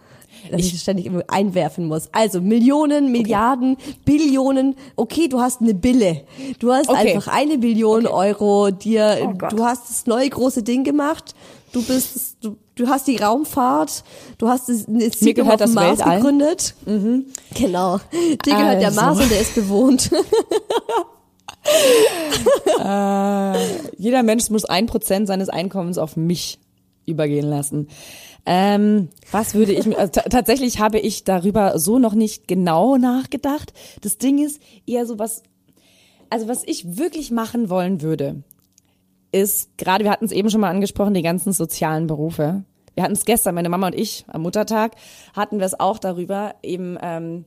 dass ich, das ständig irgendwie einwerfen muss. Also Millionen, Milliarden, Billionen. Okay, du hast eine Bille. Du hast Okay. einfach eine Billion Euro dir, Oh du hast das neue große Ding gemacht. Du bist, du, du hast die Raumfahrt, du hast eine Siedlung auf dem Mars Weltall. gegründet. Genau. Dir gehört der Also. Mars und der ist bewohnt. [laughs] [laughs] Jeder Mensch muss ein Prozent seines Einkommens auf mich übergehen lassen. Ähm, was würde ich, also ta- tatsächlich habe ich darüber so noch nicht genau nachgedacht. Das Ding ist eher so was, also was ich wirklich machen wollen würde, ist, gerade wir hatten es eben schon mal angesprochen, die ganzen sozialen Berufe. Wir hatten es gestern, meine Mama und ich, am Muttertag, hatten wir es auch darüber, eben ähm,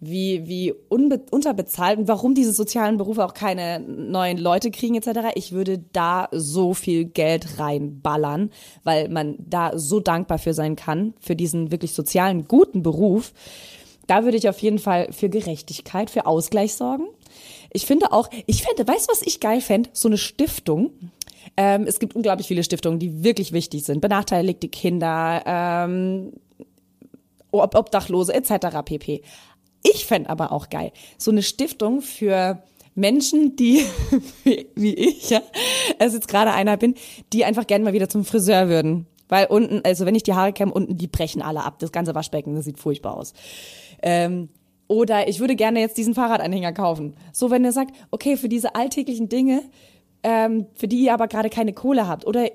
wie, wie unbe unterbezahlt und warum diese sozialen Berufe auch keine neuen Leute kriegen etc. Ich würde da so viel Geld reinballern, weil man da so dankbar für sein kann, für diesen wirklich sozialen, guten Beruf. Da würde ich auf jeden Fall für Gerechtigkeit, für Ausgleich sorgen. Ich finde auch, ich fände, weißt du, was ich geil fände? So eine Stiftung, Ähm, es gibt unglaublich viele Stiftungen, die wirklich wichtig sind. Benachteiligte Kinder, ähm, Ob Obdachlose etc. pp. Ich fände aber auch geil, so eine Stiftung für Menschen, die, [laughs] wie ich, ja, als jetzt gerade einer bin, die einfach gerne mal wieder zum Friseur würden. Weil unten, also wenn ich die Haare kämme, unten, die brechen alle ab. Das ganze Waschbecken, das sieht furchtbar aus. Ähm, oder ich würde gerne jetzt diesen Fahrradanhänger kaufen. So, wenn ihr sagt, okay, für diese alltäglichen Dinge, ähm, für die ihr aber gerade keine Kohle habt. Oder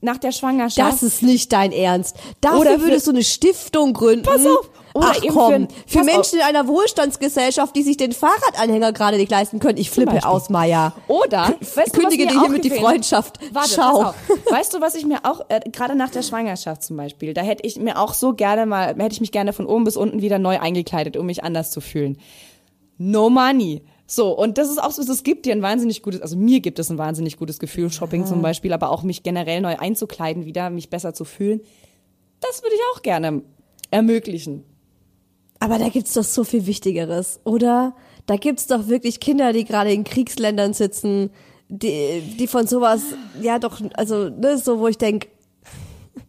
nach der Schwangerschaft. Das ist nicht dein Ernst. Dafür Oder würdest du eine Stiftung gründen. Pass auf. Oder Ach eben komm, für- für, Menschen in einer Wohlstandsgesellschaft, die sich den Fahrradanhänger gerade nicht leisten können. Ich flippe aus, Maya. Oder, weißt du, Kündige dir hiermit die? Freundschaft. Warte, Ciao. auf. [laughs] Weißt du, was ich mir auch, äh, gerade nach der Schwangerschaft zum Beispiel, da hätte ich mir auch so gerne mal, hätte ich mich gerne von oben bis unten wieder neu eingekleidet, um mich anders zu fühlen. No money. So, und das ist auch so, es gibt dir ein wahnsinnig gutes, also mir gibt es ein wahnsinnig gutes Gefühl, Shopping zum Beispiel, aber auch mich generell neu einzukleiden wieder, mich besser zu fühlen. Das würde ich auch gerne ermöglichen. Aber da gibt's doch so viel Wichtigeres, oder? Da gibt's doch wirklich Kinder, die gerade in Kriegsländern sitzen, die, die von sowas, ja doch, also, ne, so, wo ich denk,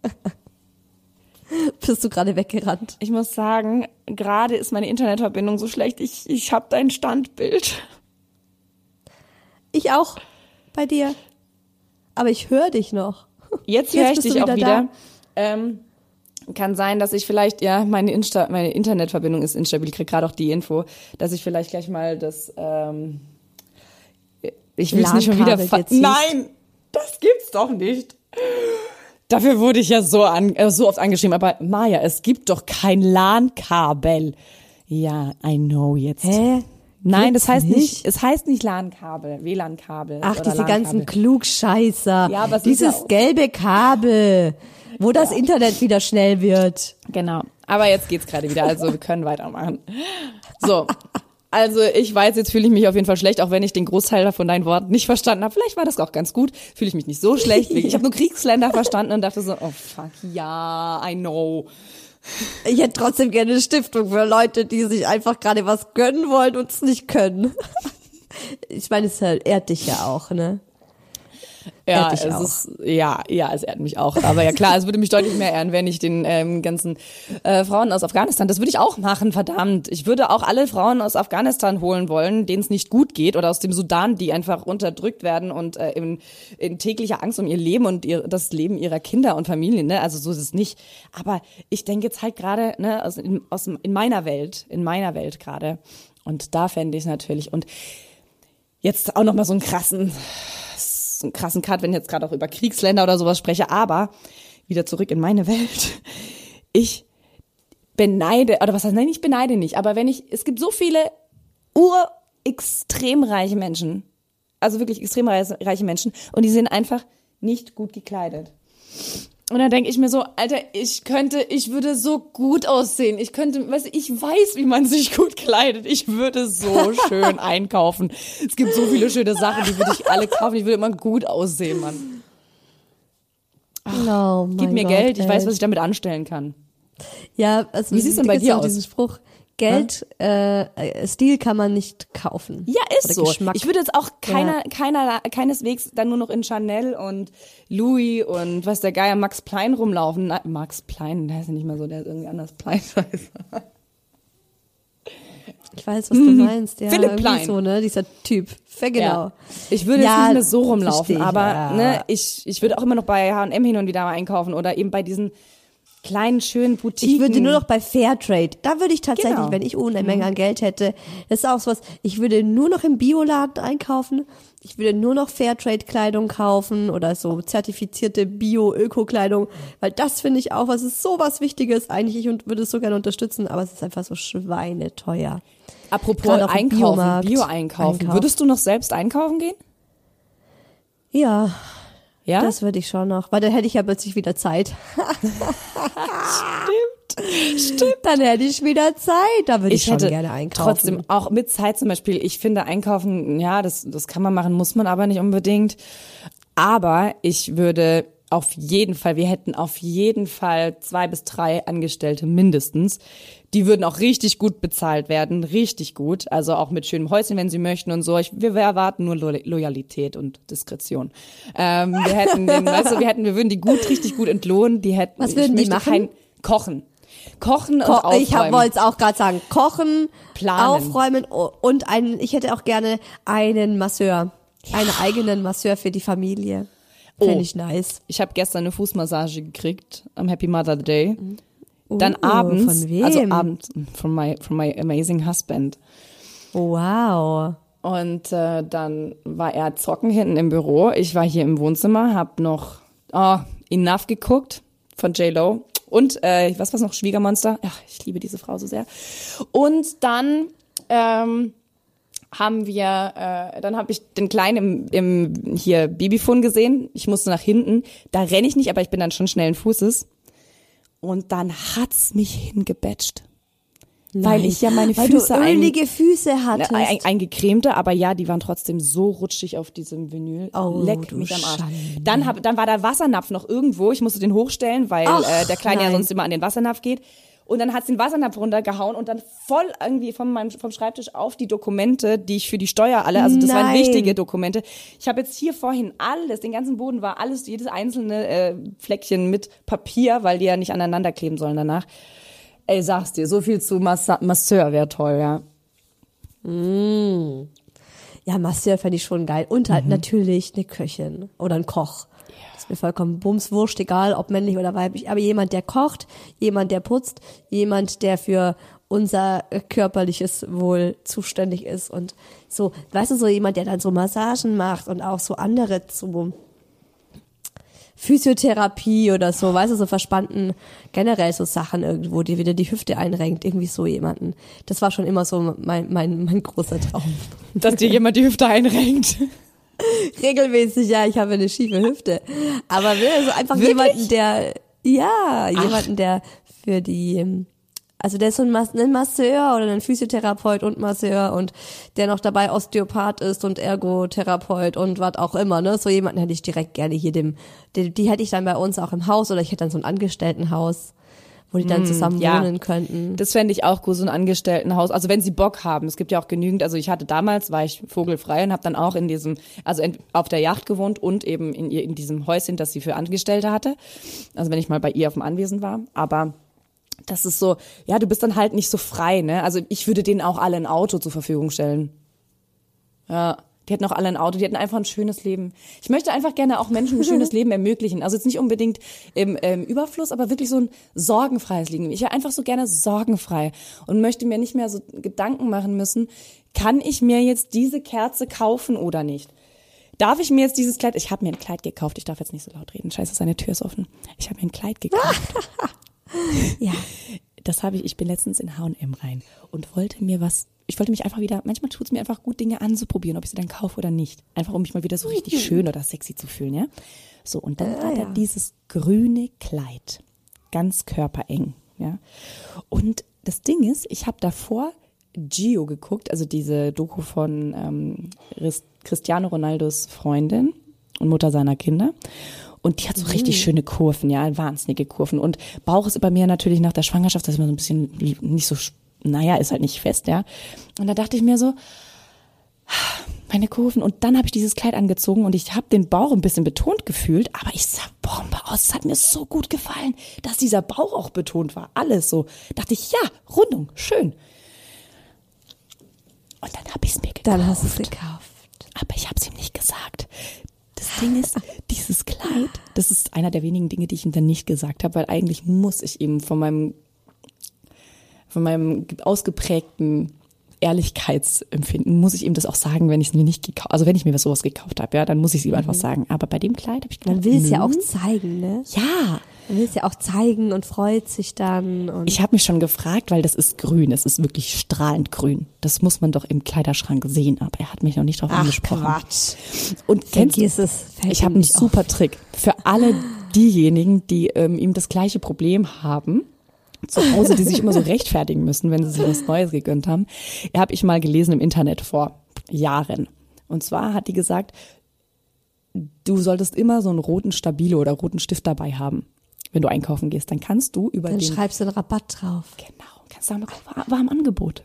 [laughs] bist du gerade weggerannt? Ich muss sagen, gerade ist meine Internetverbindung so schlecht, ich, ich habe dein Standbild. Ich auch, bei dir. Aber ich höre dich noch. Jetzt höre ich dich auch wieder wieder. Ähm, kann sein, dass ich vielleicht, ja, meine, Insta meine Internetverbindung ist instabil. Ich krieg gerade auch die Info, dass ich vielleicht gleich mal das, ähm, ich will es nicht schon wieder. Nein, das gibt's doch nicht. Dafür wurde ich ja so, an, äh, so oft angeschrieben. Aber Maja, es gibt doch kein LAN-Kabel. Ja, I know jetzt. Hä? Nein, Gibt's das heißt nicht? nicht? es heißt nicht LAN-Kabel, WLAN-Kabel. Ach, diese ganzen Klugscheißer. Ja, aber Dieses ja gelbe Kabel, wo das Internet wieder schnell wird. Genau. Aber jetzt geht's gerade wieder, also wir können weitermachen. So. Also ich weiß, jetzt fühle ich mich auf jeden Fall schlecht, auch wenn ich den Großteil von deinen Worten nicht verstanden habe. Vielleicht war das auch ganz gut. Fühle ich mich nicht so schlecht. Ich habe nur [laughs] Kriegsländer verstanden und dachte so, oh fuck, ja, I know. Ich hätte trotzdem gerne eine Stiftung für Leute, die sich einfach gerade was gönnen wollen und es nicht können. [laughs] Ich meine, es ehrt dich ja auch, ne? Ja, es auch. ist, ja, ja, es ehrt mich auch. Aber ja klar, es würde mich deutlich mehr ehren, wenn ich den ähm, ganzen äh, Frauen aus Afghanistan, das würde ich auch machen, verdammt. Ich würde auch alle Frauen aus Afghanistan holen wollen, denen es nicht gut geht, oder aus dem Sudan, die einfach unterdrückt werden und äh, in, in täglicher Angst um ihr Leben und ihr, das Leben ihrer Kinder und Familien. Ne? Also so ist es nicht. Aber ich denke jetzt halt gerade ne, aus, in, aus, in meiner Welt, in meiner Welt gerade. Und da fände ich es natürlich. Und jetzt auch noch mal so einen krassen so einen krassen Cut, wenn ich jetzt gerade auch über Kriegsländer oder sowas spreche, aber wieder zurück in meine Welt. Ich beneide, oder was heißt, nein, ich beneide nicht, aber wenn ich, es gibt so viele urextrem reiche Menschen, also wirklich extrem reiche Menschen, und die sind einfach nicht gut gekleidet. Und dann denke ich mir so, Alter, ich könnte, ich würde so gut aussehen. Ich könnte, weißt du, ich weiß, wie man sich gut kleidet. Ich würde so [laughs] schön einkaufen. Es gibt so viele schöne Sachen, die würde ich alle kaufen. Ich würde immer gut aussehen, Mann. Oh mein Gib mir Gott, Geld, ich weiß, was ich damit anstellen kann. Ja, also Wie sieht's denn da bei dir aus? diesen Spruch, Geld, äh, Stil kann man nicht kaufen. Ja, ist Oder so. Geschmack. Ich würde jetzt auch keiner, keiner, keineswegs dann nur noch in Chanel und Louis und was der Geier Max Plein rumlaufen. Na, Max Plein, der ist ja nicht mehr so, der ist irgendwie anders Plein. [laughs] Ich weiß, was du meinst. Ja, Mhm. Philipp Plein. so, ne? Dieser Typ. Ver- Genau. Ja. Ich würde Ja, jetzt nicht mehr so rumlaufen, ich, aber ja. ne, ich, ich würde auch immer noch bei H&M hin und wieder mal einkaufen oder eben bei diesen kleinen, schönen Boutiquen. Ich würde nur noch bei Fairtrade, da würde ich tatsächlich, Genau. wenn ich eine Menge an Geld hätte, das ist auch sowas, ich würde nur noch im Bioladen einkaufen, ich würde nur noch Fairtrade-Kleidung kaufen oder so zertifizierte Bio-Öko-Kleidung, weil das finde ich auch, was ist so was Wichtiges eigentlich, ich und- würde es so gerne unterstützen, aber es ist einfach so schweineteuer. Apropos einkaufen, Bio-einkaufen. einkaufen. Würdest du noch selbst einkaufen gehen? Ja, Ja? das würde ich schon noch, weil dann hätte ich ja plötzlich wieder Zeit. stimmt. Stimmt. Dann hätte ich wieder Zeit, da würde ich, Ich schon hätte gerne einkaufen. trotzdem auch mit Zeit zum Beispiel. Ich finde einkaufen, ja, das, das kann man machen, muss man aber nicht unbedingt. Aber ich würde auf jeden Fall, wir hätten auf jeden Fall zwei bis drei Angestellte mindestens. Die würden auch richtig gut bezahlt werden, richtig gut. Also auch mit schönem Häuschen, wenn sie möchten und so. Ich, wir, erwarten nur Lo Loyalität und Diskretion. Ähm, wir hätten, den, weißt du, wir hätten, wir würden die gut, richtig gut entlohnen. Die hätten, Was würden die machen? Kein, kochen. Kochen Ko und aufräumen. ich wollte es auch gerade sagen. Kochen, Planen. aufräumen und einen, ich hätte auch gerne einen Masseur. Einen eigenen Masseur für die Familie. Fände Oh. ich nice. Ich habe gestern eine Fußmassage gekriegt am Happy Mother Day. Dann Oh, abends, von wem? also abends from my from my amazing husband. Wow. Und äh, dann war er zocken hinten im Büro. Ich war hier im Wohnzimmer, hab noch oh, Enough geguckt von J Lo und äh, was war's noch Schwiegermonster. Ach, ich liebe diese Frau so sehr. Und dann ähm, haben wir, äh, dann habe ich den Kleinen im, im hier Babyphone gesehen. Ich musste nach hinten. Da renne ich nicht, aber ich bin dann schon schnellen Fußes. Und dann hat's mich hingebatcht. Weil ich ja meine Weil Füße ein- ölige Füße hattest. ein, eingecremte, aber ja, die waren trotzdem so rutschig auf diesem Vinyl. Oh, Leck mich am Arsch. Schande. Dann, hab, dann war der Wassernapf noch irgendwo. Ich musste den hochstellen, weil Ach, äh, der Kleine ja nein. sonst immer an den Wassernapf geht. Und dann hat's den Wassernapf runtergehauen und dann voll irgendwie von meinem, vom Schreibtisch auf die Dokumente, die ich für die Steuer alle, also das waren Nein. wichtige Dokumente. Ich habe jetzt hier vorhin alles, den ganzen Boden war alles, jedes einzelne äh, Fleckchen mit Papier, weil die ja nicht aneinander kleben sollen danach. Ey, sag's dir, so viel zu Massa Masseur wäre toll, ja. Ja, Masseur fände ich schon geil. Und Mhm. halt natürlich eine Köchin oder ein Koch. Mir vollkommen bumswurscht, egal ob männlich oder weiblich. Aber jemand, der kocht, jemand, der putzt, jemand, der für unser körperliches Wohl zuständig ist und so, weißt du, so jemand, der dann so Massagen macht und auch so andere zu Physiotherapie oder so, weißt du, so verspannten, generell so Sachen irgendwo, die wieder die Hüfte einrenkt, irgendwie so jemanden. Das war schon immer so mein, mein, mein großer Traum. Dass dir jemand die Hüfte einrenkt. [laughs] [laughs] regelmäßig, ja, ich habe eine schiefe Hüfte. Aber ne, so einfach Wirklich? jemanden, der, ja, jemanden, der für die, ähm, also der ist so ein, Mas ein Masseur oder ein Physiotherapeut und Masseur und der noch dabei Osteopath ist und Ergotherapeut und was auch immer, ne? So jemanden hätte ich direkt gerne hier dem, die, die hätte ich dann bei uns auch im Haus oder ich hätte dann so ein Angestelltenhaus, wo die dann zusammen ja. wohnen könnten. Das fände ich auch gut, so ein Angestelltenhaus. Also wenn sie Bock haben. Es gibt ja auch genügend. Also ich hatte damals, war ich vogelfrei und habe dann auch in diesem, also auf der Yacht gewohnt und eben in, ihr- in diesem Häuschen, das sie für Angestellte hatte. Also wenn ich mal bei ihr auf dem Anwesen war. Aber das ist so, ja, du bist dann halt nicht so frei, ne? Also ich würde denen auch alle ein Auto zur Verfügung stellen. Ja, die hätten auch alle ein Auto, die hätten einfach ein schönes Leben. Ich möchte einfach gerne auch Menschen ein schönes [laughs] Leben ermöglichen. Also jetzt nicht unbedingt im, im Überfluss, aber wirklich so ein sorgenfreies Leben. Ich wäre einfach so gerne sorgenfrei und möchte mir nicht mehr so Gedanken machen müssen, kann ich mir jetzt diese Kerze kaufen oder nicht? Darf ich mir jetzt dieses Kleid, ich habe mir ein Kleid gekauft, ich darf jetzt nicht so laut reden, scheiße, seine Tür ist offen. Ich habe mir ein Kleid gekauft. [laughs] Ja. Das habe ich, ich bin letztens in H&M rein und wollte mir was, ich wollte mich einfach wieder, manchmal tut es mir einfach gut, Dinge anzuprobieren, ob ich sie dann kaufe oder nicht. Einfach um mich mal wieder so richtig schön oder sexy zu fühlen, ja. So, und dann war da ja. dieses grüne Kleid, ganz körpereng, ja. Und das Ding ist, ich habe davor Gio geguckt, also diese Doku von ähm, Ris- Cristiano Ronaldos Freundin und Mutter seiner Kinder. Und die hat so richtig schöne Kurven, ja, wahnsinnige Kurven. Und Bauch ist bei mir natürlich nach der Schwangerschaft, das ist immer so ein bisschen nicht so, naja, ist halt nicht fest, ja. Und da dachte ich mir so, meine Kurven. Und dann habe ich dieses Kleid angezogen und ich habe den Bauch ein bisschen betont gefühlt, aber ich sah Bombe aus. Es hat mir so gut gefallen, dass dieser Bauch auch betont war. Alles so. Dachte ich, ja, Rundung, schön. Und dann habe ich es mir gekauft. Dann hast du es gekauft. Aber ich habe es ihm nicht gesagt. Das Ding ist, [laughs] dieses Kleid, das ist einer der wenigen Dinge, die ich ihm dann nicht gesagt habe, weil eigentlich muss ich ihm von meinem, von meinem ausgeprägten Ehrlichkeitsempfinden, muss ich ihm das auch sagen, wenn ich es mir nicht gekauft, also wenn ich mir was sowas gekauft habe, ja, dann muss ich es ihm einfach sagen. Aber bei dem Kleid habe ich gedacht, Man will es ja auch zeigen, ne? Ja, Man will es ja auch zeigen und freut sich dann und ich habe mich schon gefragt, weil das ist grün, es ist wirklich strahlend grün. Das muss man doch im Kleiderschrank sehen, aber er hat mich noch nicht darauf angesprochen. Quatsch. Und kennst du. Fällt ich habe einen nicht auf. super Trick für alle [gasps] diejenigen, die ähm, ihm das gleiche Problem haben. Zu Hause, die sich immer so rechtfertigen müssen, wenn sie sich was Neues gegönnt haben. Habe ich mal gelesen im Internet vor Jahren. Und zwar hat die gesagt, du solltest immer so einen roten Stabilo oder roten Stift dabei haben, wenn du einkaufen gehst. Dann kannst du über Dann den schreibst du einen Rabatt drauf. genau, kannst sagen, war, war im Angebot.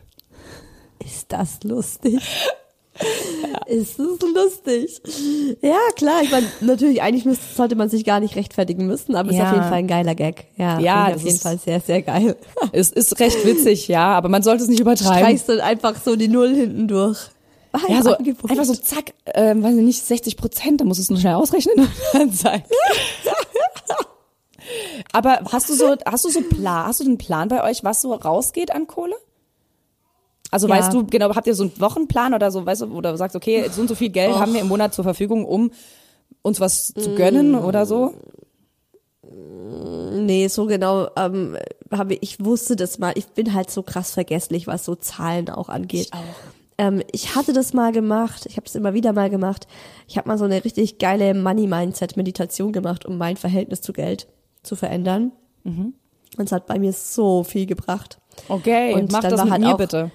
Ist das lustig? [laughs] Ist das lustig? Ja, klar. Ich meine, natürlich, eigentlich müsste, sollte man sich gar nicht rechtfertigen müssen, aber ist Ja. auf jeden Fall ein geiler Gag. Ja, Ja, auf jeden ist- Fall sehr, sehr geil. [laughs] Es ist recht witzig, ja, aber man sollte es nicht übertreiben. Streichst dann einfach so die Null hinten durch. War Ja, so Angebot. einfach so zack, ähm, weiß ich nicht, 60 Prozent, da musst du es nur schnell ausrechnen und [laughs] dann zack. Aber hast du so, hast du so Plan, hast du den Plan bei euch, was so rausgeht an Kohle? Also Ja. weißt du, genau, habt ihr so einen Wochenplan oder so, weißt du, oder du sagst, okay, so und so viel Geld haben wir im Monat zur Verfügung, um uns was zu gönnen oder so? Nee, so genau ähm, habe ich, ich wusste das mal. Ich bin halt so krass vergesslich, was so Zahlen auch angeht. auch. Ähm, ich hatte das mal gemacht, ich habe das immer wieder mal gemacht. Ich habe mal so eine richtig geile Money-Mindset-Meditation gemacht, um mein Verhältnis zu Geld zu verändern. Mhm. Und es hat bei mir so viel gebracht. Okay, Und mach das mit halt mir auch- bitte.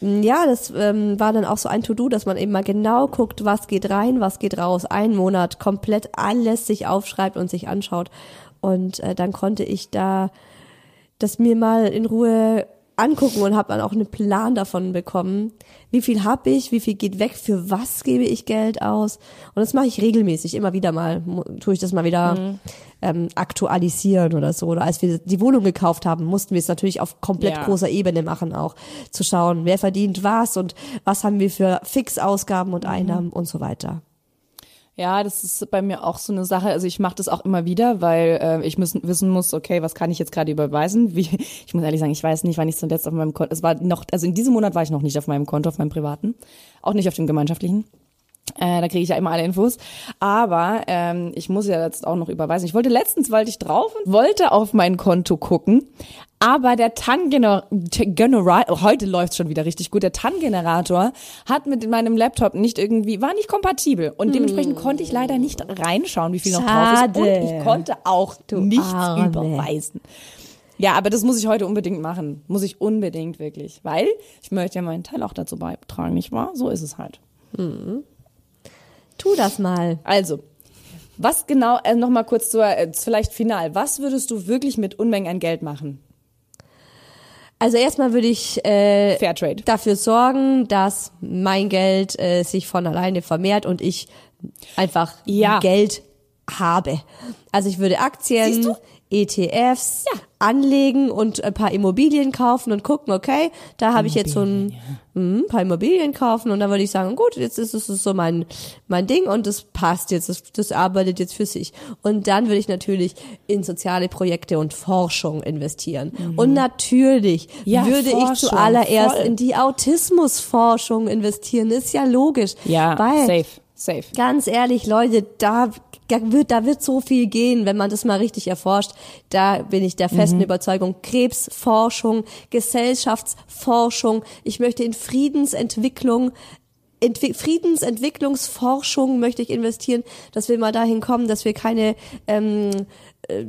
Ja, das ähm, war dann auch so ein To-Do, dass man eben mal genau guckt, was geht rein, was geht raus. Einen Monat komplett alles sich aufschreibt und sich anschaut. Und äh, dann konnte ich da das mir mal in Ruhe angucken und habe dann auch einen Plan davon bekommen. Wie viel habe ich, wie viel geht weg, für was gebe ich Geld aus? Und das mache ich regelmäßig, immer wieder mal, tue ich das mal wieder ähm, aktualisieren oder so. Oder als wir die Wohnung gekauft haben, mussten wir es natürlich auf komplett Ja. großer Ebene machen auch, zu schauen, wer verdient was und was haben wir für Fixausgaben und Einnahmen und so weiter. Ja, das ist bei mir auch so eine Sache. Also ich mache das auch immer wieder, weil äh, ich müssen, wissen muss, okay, was kann ich jetzt gerade überweisen? Wie, [laughs] ich muss ehrlich sagen, ich weiß nicht, wann ich zuletzt auf meinem Konto. Es war noch, also in diesem Monat war ich noch nicht auf meinem Konto, auf meinem privaten, auch nicht auf dem gemeinschaftlichen. Äh, da kriege ich ja immer alle Infos. Aber ähm, ich muss ja jetzt auch noch überweisen. Ich wollte letztens, wollte ich drauf und wollte auf mein Konto gucken. Aber der TAN-Generator, heute läuft schon wieder richtig gut, der TAN-Generator hat mit meinem Laptop nicht irgendwie, war nicht kompatibel. Und dementsprechend konnte ich leider nicht reinschauen, wie viel noch drauf ist. Schade. Und ich konnte auch nichts Arme. überweisen. Ja, aber das muss ich heute unbedingt machen. Muss ich unbedingt wirklich. Weil ich möchte ja meinen Teil auch dazu beitragen, nicht wahr? So ist es halt. Tu das mal. Also, was genau, äh, nochmal kurz zur, äh, vielleicht final, was würdest du wirklich mit Unmengen an Geld machen? Also erstmal würde ich äh, Fairtrade. dafür sorgen, dass mein Geld äh, sich von alleine vermehrt und ich einfach Ja. Geld habe. Also ich würde Aktien, ETFs anlegen und ein paar Immobilien kaufen und gucken, okay, da habe ich jetzt so ein mhm, paar Immobilien kaufen und dann würde ich sagen, gut, jetzt ist es so mein mein Ding und das passt jetzt, das, das arbeitet jetzt für sich. Und dann würde ich natürlich in soziale Projekte und Forschung investieren. Und natürlich Mhm. Ja, würde ich Forschung, zuallererst voll. in die Autismusforschung investieren, ist ja logisch. Ja, weil safe, safe. Ganz ehrlich, Leute, da, wird, da wird so viel gehen, wenn man das mal richtig erforscht. Da bin ich der festen Mhm. Überzeugung. Krebsforschung, Gesellschaftsforschung. Ich möchte in Friedensentwicklung Entwi Friedensentwicklungsforschung möchte ich investieren, dass wir mal dahin kommen, dass wir keine ähm, äh,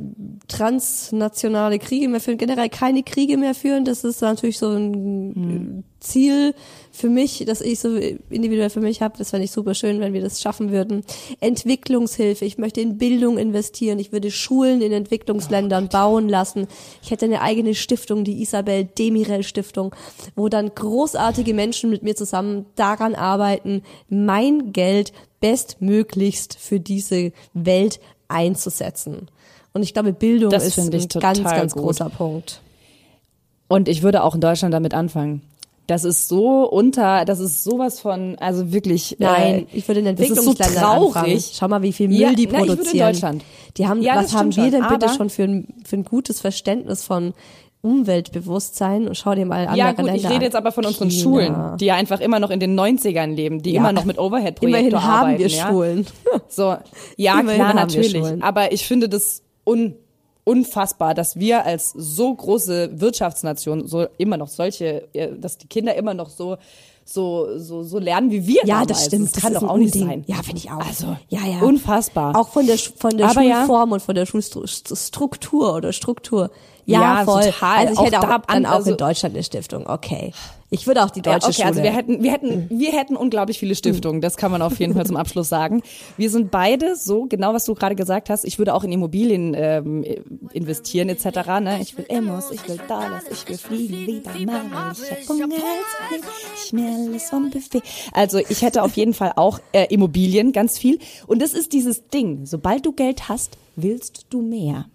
transnationale Kriege mehr führen, generell keine Kriege mehr führen. Das ist natürlich so ein äh, Ziel für mich, das ich so individuell für mich habe. Das fände ich super schön, wenn wir das schaffen würden. Entwicklungshilfe. Ich möchte in Bildung investieren. Ich würde Schulen in Entwicklungsländern bauen lassen. Ich hätte eine eigene Stiftung, die Isabel Demirel Stiftung, wo dann großartige Menschen mit mir zusammen daran arbeiten, mein Geld bestmöglichst für diese Welt einzusetzen. Und ich glaube, Bildung Das ist ein ganz, ganz gut. großer Punkt. Und ich würde auch in Deutschland damit anfangen. Das ist so unter, das ist sowas von, also wirklich. Nein, äh, ich würde in ist so Entwicklungsländern traurig. anfangen. Schau mal, wie viel Müll Ja, die na, ich würde in produzieren. Deutschland. Die haben, Ja, was haben wir denn schon, bitte schon für ein, für ein gutes Verständnis von Umweltbewusstsein? Und schau dir mal andere Ja gut, Länder ich rede an. jetzt aber von unseren China. Schulen, die ja einfach immer noch in den 90ern leben, die Ja. immer noch mit Overhead-Projektor Immerhin haben arbeiten. wir ja? Schulen. So, ja Immerhin klar, natürlich. Aber ich finde das un, unfassbar, dass wir als so große Wirtschaftsnation so immer noch solche, äh, dass die Kinder immer noch so so so so lernen wie wir Ja, damals. das stimmt. Das kann ist doch auch nicht Unding. sein. Ja, finde ich auch. Also, ja, ja. unfassbar. Auch von der, von der Aber ja. Schulform und von der Schulstruktur oder Struktur. Ja, Ja, voll. total. Also ich Auch hätte auch, da- dann auch also- in Deutschland eine Stiftung. Okay. Ich würde auch die Ja, deutsche okay, Schule. also wir hätten, wir hätten, wir hätten unglaublich viele Stiftungen. Das kann man auf jeden Fall zum Abschluss sagen. Wir sind beide so, genau was du gerade gesagt hast. Ich würde auch in Immobilien ähm, investieren etc. Ne? Ich will Emos, ich will Dollars, ich will fliegen wie bei Marvel. Ich hab Hunger ich alles vom Buffet. Also ich hätte auf jeden Fall auch äh, Immobilien, ganz viel. Und das ist dieses Ding. Sobald du Geld hast, willst du mehr.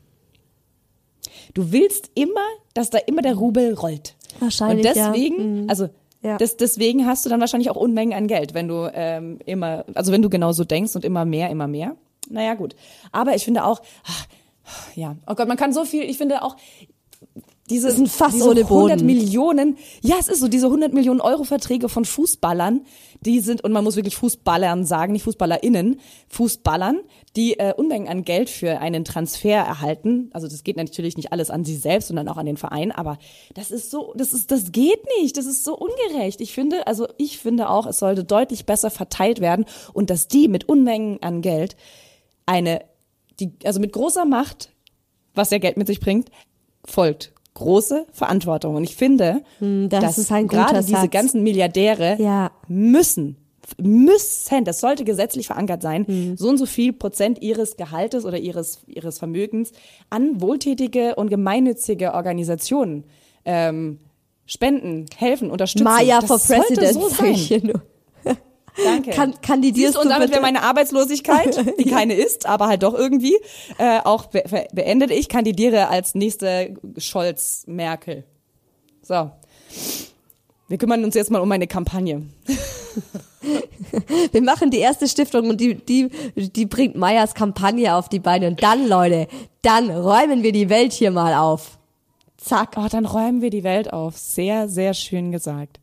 Du willst immer, dass da immer der Rubel rollt. Wahrscheinlich, Und ja. deswegen, Mhm. also Ja. das, deswegen hast du dann wahrscheinlich auch Unmengen an Geld, wenn du ähm, immer, also wenn du genauso denkst und immer mehr, immer mehr. Naja, gut. Aber ich finde auch, ach, ja, oh Gott, man kann so viel, ich finde auch, diese, Das ist ein Fass diese ohne 100 Boden. Millionen, ja, es ist so, diese 100 Millionen Euro Verträge von Fußballern, die sind, und man muss wirklich Fußballern sagen, nicht FußballerInnen, Fußballern, die äh, Unmengen an Geld für einen Transfer erhalten. Also das geht natürlich nicht alles an sie selbst, sondern auch an den Verein, aber das ist so, das ist, das geht nicht, das ist so ungerecht. Ich finde, also ich finde auch, es sollte deutlich besser verteilt werden und dass die mit Unmengen an Geld eine, die, also mit großer Macht, was ja Geld mit sich bringt, folgt große Verantwortung. Und ich finde, Hm, das dass gerade diese Satz. ganzen Milliardäre Ja. müssen, müssen, das sollte gesetzlich verankert sein, Hm. so und so viel Prozent ihres Gehaltes oder ihres, ihres Vermögens an wohltätige und gemeinnützige Organisationen ähm, spenden, helfen, unterstützen. Maya das for President, so sag ich sein. hier nur. Danke. Kann, kandidierst Siehst und damit wäre meine Arbeitslosigkeit, [laughs] die keine ist, aber halt doch irgendwie, äh, auch be- beendet. Ich kandidiere als nächste Scholz-Merkel. So. Wir kümmern uns jetzt mal um meine Kampagne. [laughs] Wir machen die erste Stiftung und die, die, die bringt Meyers Kampagne auf die Beine. Und dann, Leute, dann räumen wir die Welt hier mal auf. Zack. Oh, dann räumen wir die Welt auf. Sehr, sehr schön gesagt.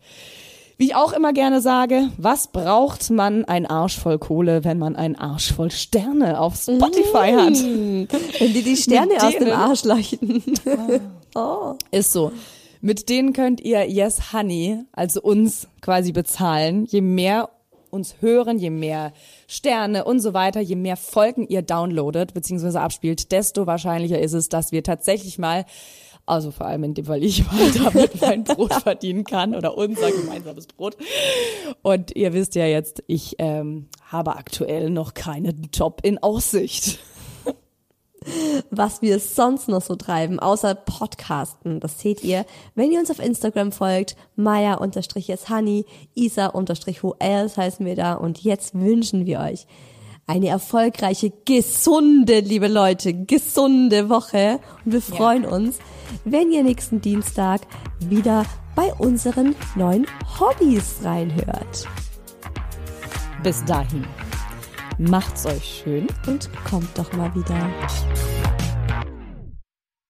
Wie ich auch immer gerne sage, was braucht man ein Arsch voll Kohle, wenn man ein Arsch voll Sterne auf Spotify hat? Wenn die die Sterne aus dem Arsch leuchten. Ist so. Mit denen könnt ihr Yes Honey, also uns quasi bezahlen. Je mehr uns hören, je mehr Sterne und so weiter, je mehr Folgen ihr downloadet bzw. abspielt, desto wahrscheinlicher ist es, dass wir tatsächlich mal, also vor allem in dem Fall ich [laughs] damit mein Brot verdienen kann oder unser gemeinsames Brot. Und ihr wisst ja jetzt, ich ähm, habe aktuell noch keinen Job in Aussicht. was wir sonst noch so treiben, außer Podcasten. Das seht ihr, wenn ihr uns auf Instagram folgt, Maya-Honey, Isa-Who-Else heißen wir da. Und jetzt wünschen wir euch eine erfolgreiche, gesunde, liebe Leute, gesunde Woche. Und wir freuen uns, wenn ihr nächsten Dienstag wieder bei unseren neuen Hobbys reinhört. Bis dahin. Macht's euch schön. Und kommt doch mal wieder.